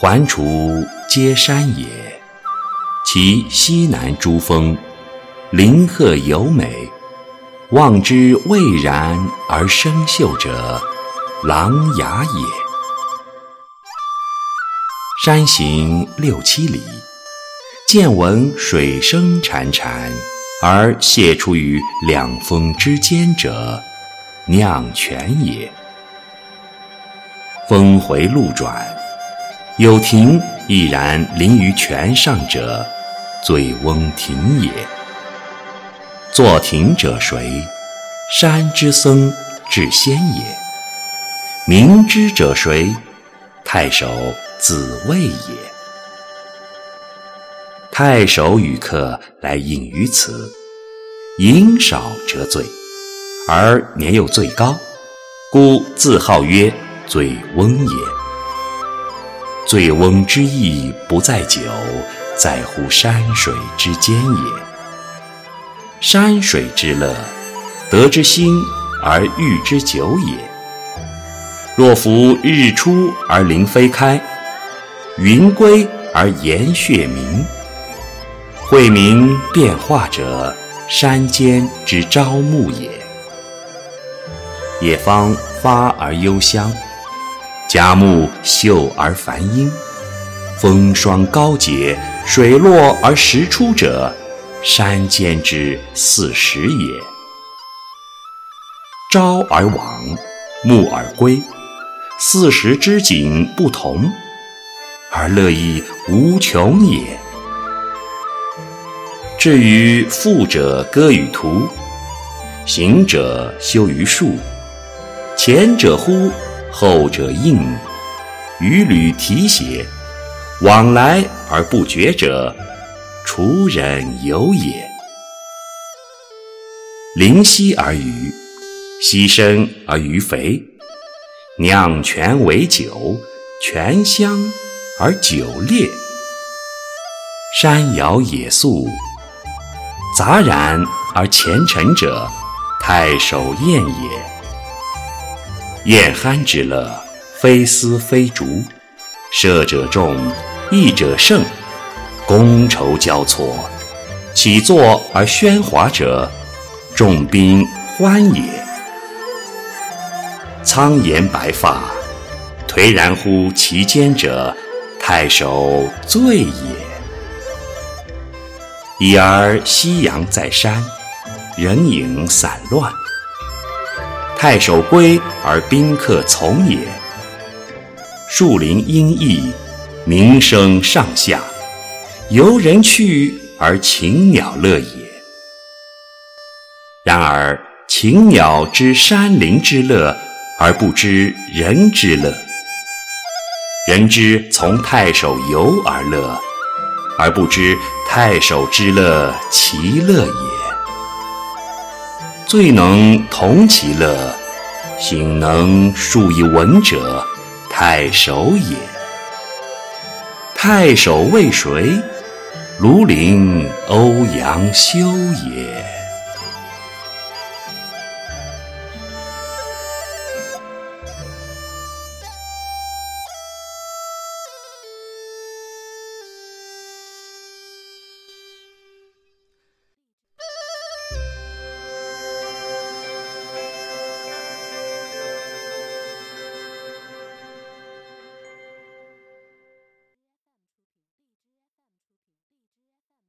环滁皆山也，其西南诸峰，林壑尤美。望之蔚然而生秀者，琅琊也。山行六七里，见闻水声潺潺，而泻出于两峰之间者，酿泉也。峰回路转，有亭亦然临于泉上者，醉翁亭也。作亭者谁？山之僧智仙也。明之者谁？太守子谓也。太守与客来饮于此，饮少辄醉，而年又最高，故自号曰醉翁也。醉翁之意不在酒，在乎山水之间也。山水之乐，得之心而寓之酒也。若夫日出而林霏开，云归而岩穴暝，晦明变化者，山间之朝暮也。野芳发而幽香，佳木秀而繁英，风霜高洁，水落而石出者。山间之四时也。朝而往，暮而归，四时之景不同，而乐亦无穷也。至于富者歌于途，行者修于树，前者呼，后者应，与履提携，往来而不绝者。楚人游也。临溪而渔，溪深而鱼肥，酿泉为酒，泉香而酒冽。山摇野宿，杂然而前陈者，太守宴也。宴酣之乐，非丝非竹，射者众，弈者胜。觥筹交错，起坐而喧哗者，众宾欢也。苍颜白发，颓然乎其间者，太守醉也。已而夕阳在山，人影散乱。太守归而宾客从也。树林阴翳，鸣声上下。游人去而禽鸟乐也。然而禽鸟知山林之乐，而不知人之乐；人之从太守游而乐，而不知太守之乐其乐也。最能同其乐，醒能述以文者，太守也。太守为谁？庐陵欧阳修也。